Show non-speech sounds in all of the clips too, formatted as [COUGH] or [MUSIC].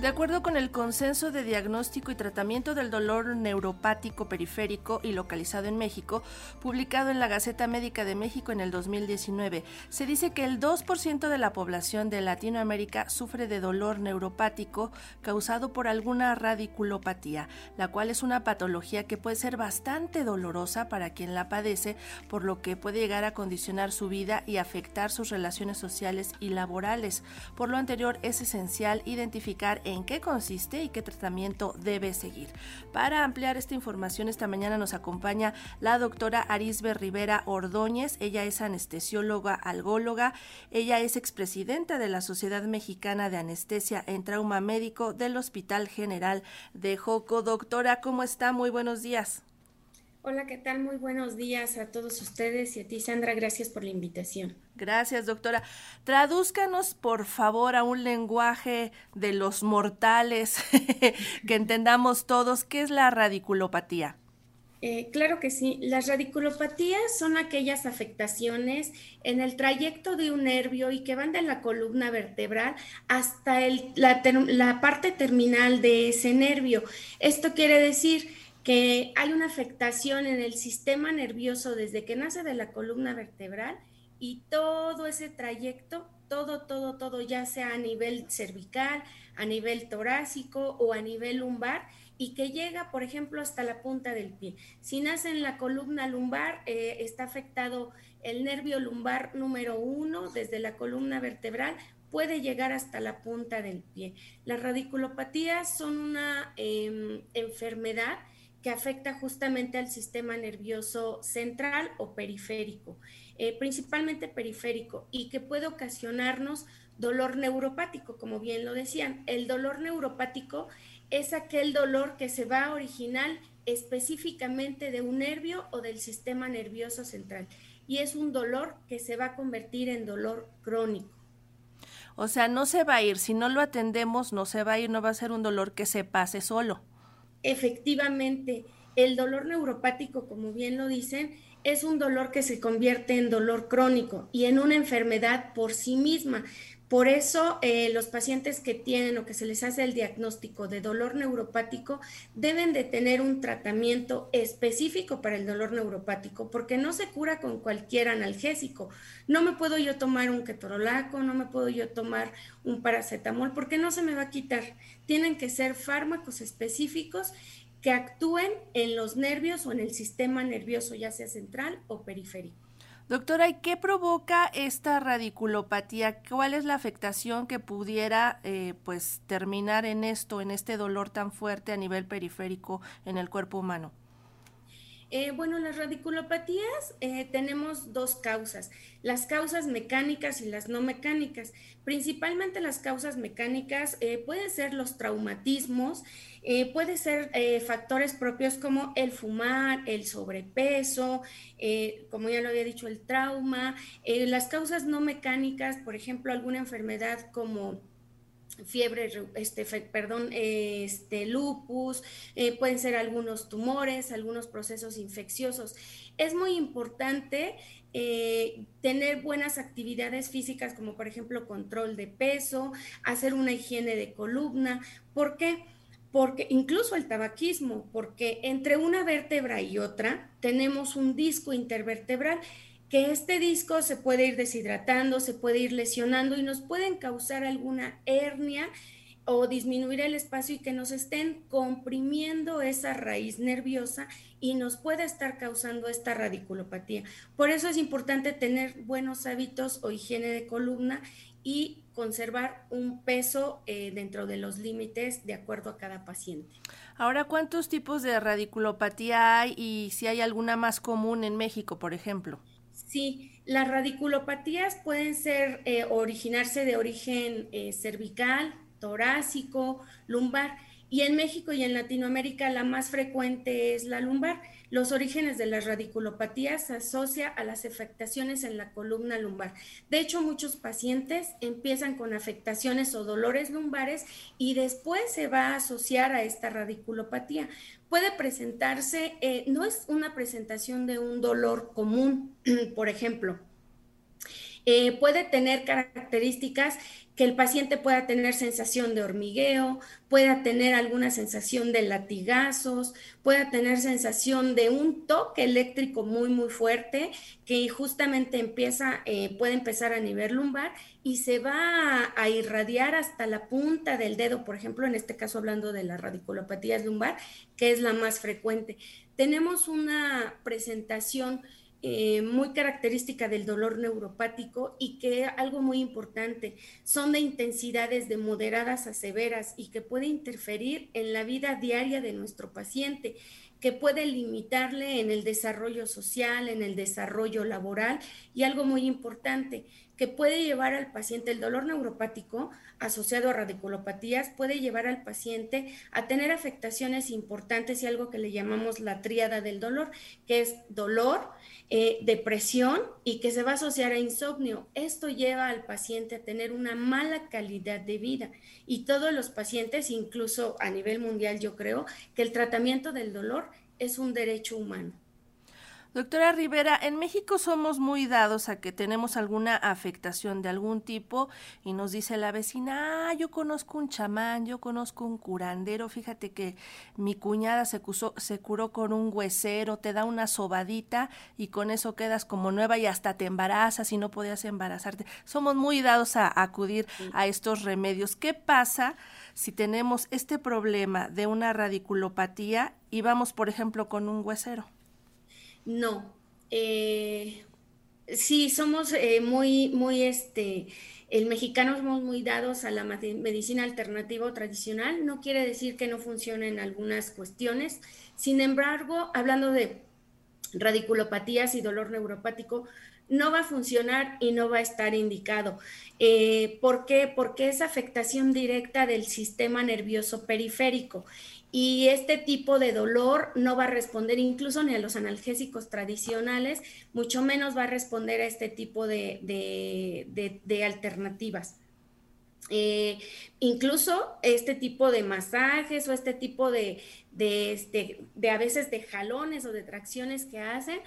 De acuerdo con el consenso de diagnóstico y tratamiento del dolor neuropático periférico y localizado en México, publicado en la Gaceta Médica de México en el 2019, se dice que el 2% de la población de Latinoamérica sufre de dolor neuropático causado por alguna radiculopatía, la cual es una patología que puede ser bastante dolorosa para quien la padece, por lo que puede llegar a condicionar su vida y afectar sus relaciones sociales y laborales. Por lo anterior, es esencial identificar en qué consiste y qué tratamiento debe seguir. Para ampliar esta información, esta mañana nos acompaña la doctora Arisbe Rivera Ordóñez. Ella es anestesióloga algóloga. Ella es expresidenta de la Sociedad Mexicana de Anestesia en Trauma Médico del Hospital General de Joco. Doctora, ¿cómo está? Muy buenos días. Hola, ¿qué tal? Muy buenos días a todos ustedes y a ti, Sandra. Gracias por la invitación. Gracias, doctora. Tradúzcanos, por favor, a un lenguaje de los mortales [LAUGHS] que entendamos todos. ¿Qué es la radiculopatía? Eh, claro que sí. Las radiculopatías son aquellas afectaciones en el trayecto de un nervio y que van de la columna vertebral hasta la, la parte terminal de ese nervio. Esto quiere decir que hay una afectación en el sistema nervioso desde que nace de la columna vertebral y todo ese trayecto, todo, todo, todo, ya sea a nivel cervical, a nivel torácico o a nivel lumbar, y que llega, por ejemplo, hasta la punta del pie. Si nace en la columna lumbar, eh, está afectado el nervio lumbar número uno desde la columna vertebral, puede llegar hasta la punta del pie. Las radiculopatías son una em, enfermedad que afecta justamente al sistema nervioso central o periférico, eh, principalmente periférico, y que puede ocasionarnos dolor neuropático, como bien lo decían. El dolor neuropático es aquel dolor que se va a originar específicamente de un nervio o del sistema nervioso central, y es un dolor que se va a convertir en dolor crónico. O sea, no se va a ir, si no lo atendemos, no se va a ir, no va a ser un dolor que se pase solo efectivamente el dolor neuropático, como bien lo dicen, es un dolor que se convierte en dolor crónico y en una enfermedad por sí misma. Por eso eh, los pacientes que tienen o que se les hace el diagnóstico de dolor neuropático deben de tener un tratamiento específico para el dolor neuropático, porque no se cura con cualquier analgésico. No me puedo yo tomar un ketorolaco, no me puedo yo tomar un paracetamol, porque no se me va a quitar. Tienen que ser fármacos específicos que actúen en los nervios o en el sistema nervioso, ya sea central o periférico. Doctora, ¿y qué provoca esta radiculopatía? ¿Cuál es la afectación que pudiera eh, pues terminar en esto, en este dolor tan fuerte a nivel periférico en el cuerpo humano? Eh, bueno, las radiculopatías eh, tenemos dos causas, las causas mecánicas y las no mecánicas. Principalmente las causas mecánicas eh, pueden ser los traumatismos, pueden ser factores propios como el fumar, el sobrepeso, como ya lo había dicho, el trauma. las causas no mecánicas, por ejemplo, alguna enfermedad como fiebre, este, perdón, este, lupus, eh, pueden ser algunos tumores, algunos procesos infecciosos. Es muy importante eh, tener buenas actividades físicas, como por ejemplo control de peso, hacer una higiene de columna. ¿Por qué? Porque incluso el tabaquismo, porque entre una vértebra y otra tenemos un disco intervertebral que este disco se puede ir deshidratando, se puede ir lesionando y nos pueden causar alguna hernia o disminuir el espacio y que nos estén comprimiendo esa raíz nerviosa y nos puede estar causando esta radiculopatía. Por eso es importante tener buenos hábitos o higiene de columna y conservar un peso eh, dentro de los límites de acuerdo a cada paciente. Ahora, ¿cuántos tipos de radiculopatía hay y si hay alguna más común en México, por ejemplo? Sí, las radiculopatías pueden ser, eh, originarse de origen eh, cervical, torácico, lumbar. Y en México y en Latinoamérica la más frecuente es la lumbar. Los orígenes de las radiculopatías se asocia a las afectaciones en la columna lumbar. De hecho, muchos pacientes empiezan con afectaciones o dolores lumbares y después se va a asociar a esta radiculopatía. Puede presentarse, eh, no es una presentación de un dolor común, [CLEARS THROAT] por ejemplo. Eh, puede tener características que el paciente pueda tener sensación de hormigueo, pueda tener alguna sensación de latigazos, pueda tener sensación de un toque eléctrico muy, muy fuerte que justamente empieza, eh, puede empezar a nivel lumbar y se va a, irradiar hasta la punta del dedo, por ejemplo, en este caso hablando de las radiculopatías lumbar, que es la más frecuente. Tenemos una presentación eh, muy característica del dolor neuropático y que algo muy importante, son de intensidades de moderadas a severas y que puede interferir en la vida diaria de nuestro paciente que puede limitarle en el desarrollo social, en el desarrollo laboral y algo muy importante, que puede llevar al paciente, el dolor neuropático asociado a radiculopatías, puede llevar al paciente a tener afectaciones importantes y algo que le llamamos la tríada del dolor, que es dolor, eh, depresión y que se va a asociar a insomnio. Esto lleva al paciente a tener una mala calidad de vida y todos los pacientes, incluso a nivel mundial, yo creo que el tratamiento del dolor es un derecho humano. Doctora Rivera, en México somos muy dados a que tenemos alguna afectación de algún tipo y nos dice la vecina, ah, yo conozco un chamán, yo conozco un curandero, fíjate que mi cuñada se, se curó con un huesero, te da una sobadita y con eso quedas como nueva y hasta te embarazas y no podías embarazarte. Somos muy dados a, a acudir a estos remedios. ¿Qué pasa si tenemos este problema de una radiculopatía y vamos, por ejemplo, con un huesero? No. Eh, sí, somos eh, muy, muy, este, el mexicano somos muy dados a la medicina alternativa o tradicional. No quiere decir que no funcione en algunas cuestiones. Sin embargo, hablando de radiculopatías y dolor neuropático, no va a funcionar y no va a estar indicado. Eh, ¿Por qué? Porque es afectación directa del sistema nervioso periférico y este tipo de dolor no va a responder incluso ni a los analgésicos tradicionales, mucho menos va a responder a este tipo de, alternativas. Eh, incluso este tipo de masajes o este tipo de, este, de a veces de jalones o de tracciones que hacen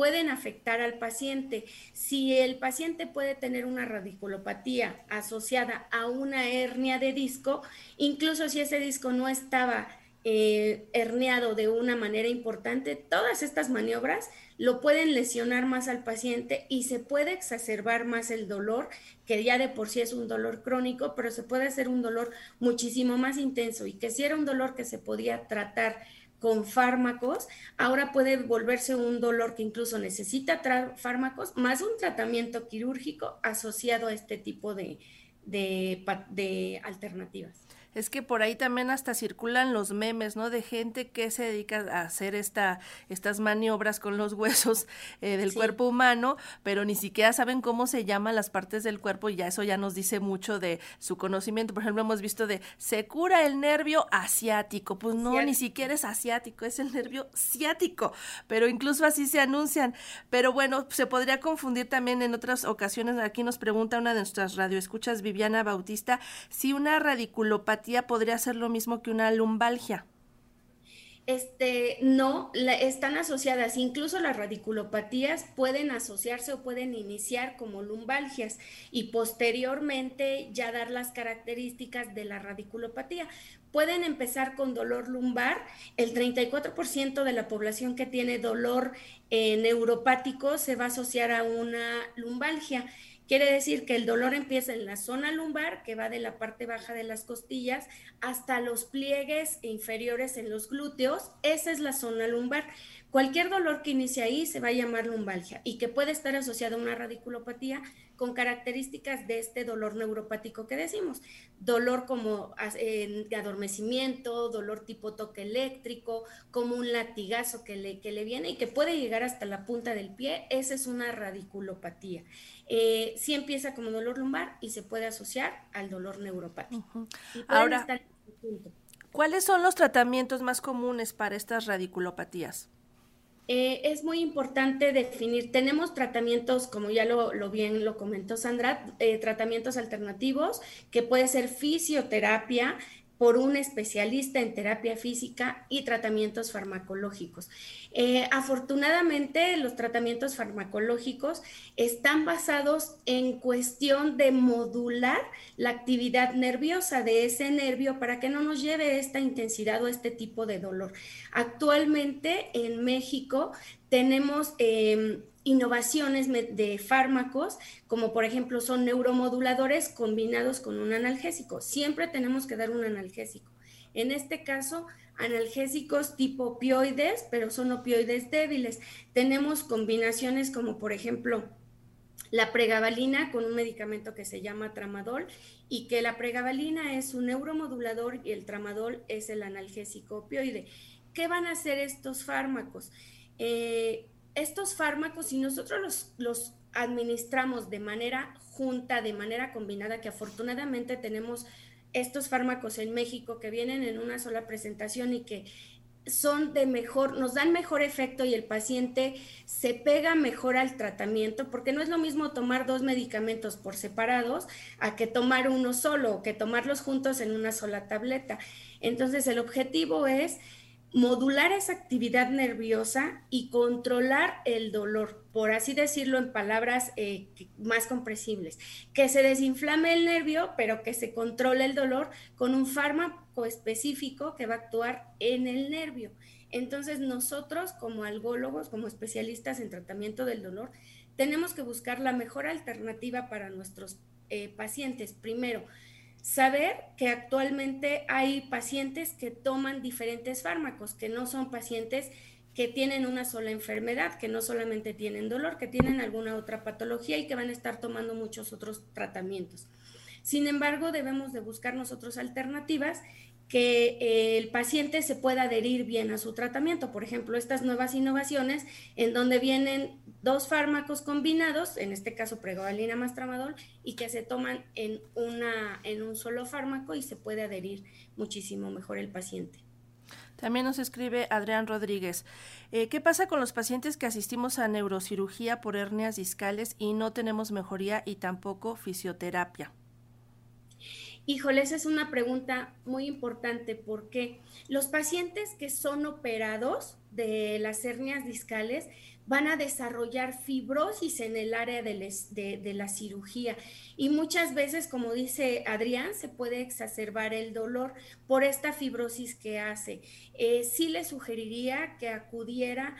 pueden afectar al paciente. Si el paciente puede tener una radiculopatía asociada a una hernia de disco, incluso si ese disco no estaba eh, herniado de una manera importante, todas estas maniobras lo pueden lesionar más al paciente y se puede exacerbar más el dolor, que ya de por sí es un dolor crónico, pero se puede hacer un dolor muchísimo más intenso y que si era un dolor que se podía tratar con fármacos, ahora puede volverse un dolor que incluso necesita fármacos, más un tratamiento quirúrgico asociado a este tipo de, de alternativas es que por ahí también hasta circulan los memes, ¿no? De gente que se dedica a hacer esta, estas maniobras con los [LAUGHS] huesos eh, del cuerpo humano, pero ni siquiera saben cómo se llaman las partes del cuerpo y ya eso ya nos dice mucho de su conocimiento. Por ejemplo, hemos visto de se cura el nervio asiático. Pues no, ni siquiera es asiático, es el nervio ciático, pero incluso así se anuncian. Pero bueno, se podría confundir también en otras ocasiones. Aquí nos pregunta una de nuestras radioescuchas, Viviana Bautista, si una radiculopatía podría ser lo mismo que una lumbalgia. Este, no, están asociadas, incluso las radiculopatías pueden asociarse o pueden iniciar como lumbalgias y posteriormente ya dar las características de la radiculopatía. Pueden empezar con dolor lumbar, el 34% de la población que tiene dolor eh, neuropático se va a asociar a una lumbalgia Quiere decir que el dolor empieza en la zona lumbar, que va de la parte baja de las costillas, hasta los pliegues inferiores en los glúteos. Esa es la zona lumbar. Cualquier dolor que inicie ahí se va a llamar lumbalgia y que puede estar asociado a una radiculopatía con características de este dolor neuropático que decimos. Dolor como adormecimiento, dolor tipo toque eléctrico, como un latigazo que le, que le viene y que puede llegar hasta la punta del pie. Esa es una radiculopatía. Eh, sí empieza como dolor lumbar y se puede asociar al dolor neuropático. Ahora, ¿cuáles son los tratamientos más comunes para estas radiculopatías? Eh, es muy importante definir, tenemos tratamientos, como ya lo, bien lo comentó Sandra, eh, tratamientos alternativos, que puede ser fisioterapia, por un especialista en terapia física y tratamientos farmacológicos. Eh, afortunadamente, los tratamientos farmacológicos están basados en cuestión de modular la actividad nerviosa de ese nervio para que no nos lleve esta intensidad o este tipo de dolor. Actualmente en México tenemos... Em, innovaciones de fármacos, como por ejemplo son neuromoduladores combinados con un analgésico. Siempre tenemos que dar un analgésico. En este caso, analgésicos tipo opioides, pero son opioides débiles. Tenemos combinaciones como por ejemplo la pregabalina con un medicamento que se llama tramadol y que la pregabalina es un neuromodulador y el tramadol es el analgésico opioide. ¿Qué van a hacer estos fármacos? Eh, estos fármacos, si nosotros los, administramos de manera junta, de manera combinada, que afortunadamente tenemos estos fármacos en México que vienen en una sola presentación y que son de mejor, nos dan mejor efecto y el paciente se pega mejor al tratamiento, porque no es lo mismo tomar dos medicamentos por separados a que tomar uno solo o que tomarlos juntos en una sola tableta. Entonces, el objetivo es modular esa actividad nerviosa y controlar el dolor, por así decirlo en palabras eh, más comprensibles, que se desinflame el nervio, pero que se controle el dolor con un fármaco específico que va a actuar en el nervio. Entonces nosotros como algólogos, como especialistas en tratamiento del dolor, tenemos que buscar la mejor alternativa para nuestros eh, pacientes. Primero, Saber que actualmente hay pacientes que toman diferentes fármacos, que no son pacientes que tienen una sola enfermedad, que no solamente tienen dolor, que tienen alguna otra patología y que van a estar tomando muchos otros tratamientos. Sin embargo, debemos de buscar nosotros alternativas que el paciente se pueda adherir bien a su tratamiento. Por ejemplo, estas nuevas innovaciones en donde vienen dos fármacos combinados, en este caso pregabalina más tramadol, y que se toman en, una, en un solo fármaco y se puede adherir muchísimo mejor el paciente. También nos escribe Adrián Rodríguez. Eh, ¿Qué pasa con los pacientes que asistimos a neurocirugía por hernias discales y no tenemos mejoría y tampoco fisioterapia? Híjole, esa es una pregunta muy importante porque los pacientes que son operados de las hernias discales van a desarrollar fibrosis en el área de, la cirugía y muchas veces, como dice Adrián, se puede exacerbar el dolor por esta fibrosis que hace. Eh, sí le sugeriría que acudiera a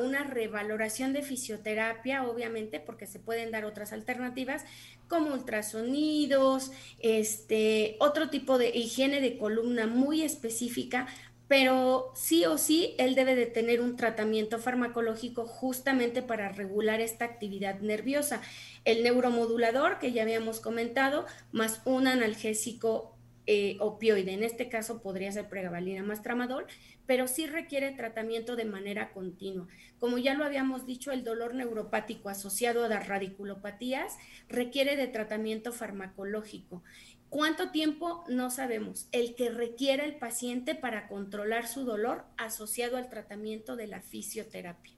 una revaloración de fisioterapia, obviamente, porque se pueden dar otras alternativas como ultrasonidos, este, otro tipo de higiene de columna muy específica, pero sí o sí él debe de tener un tratamiento farmacológico justamente para regular esta actividad nerviosa. El neuromodulador que ya habíamos comentado, más un analgésico eh, opioide. En este caso podría ser pregabalina más tramadol, pero sí requiere tratamiento de manera continua. Como ya lo habíamos dicho, el dolor neuropático asociado a las radiculopatías requiere de tratamiento farmacológico. ¿Cuánto tiempo? No sabemos. El que requiere el paciente para controlar su dolor asociado al tratamiento de la fisioterapia.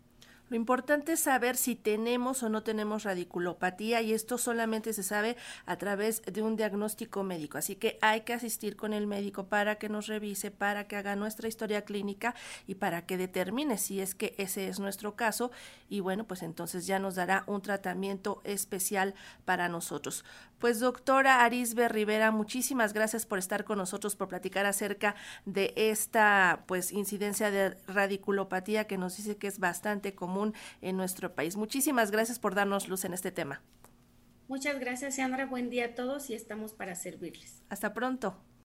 Lo importante es saber si tenemos o no tenemos radiculopatía y esto solamente se sabe a través de un diagnóstico médico. Así que hay que asistir con el médico para que nos revise, para que haga nuestra historia clínica y para que determine si es que ese es nuestro caso y bueno, pues entonces ya nos dará un tratamiento especial para nosotros. Pues doctora Arisbe Rivera, muchísimas gracias por estar con nosotros, por platicar acerca de esta pues incidencia de radiculopatía que nos dice que es bastante común en nuestro país. Muchísimas gracias por darnos luz en este tema. Muchas gracias, Sandra. Buen día a todos y estamos para servirles. Hasta pronto.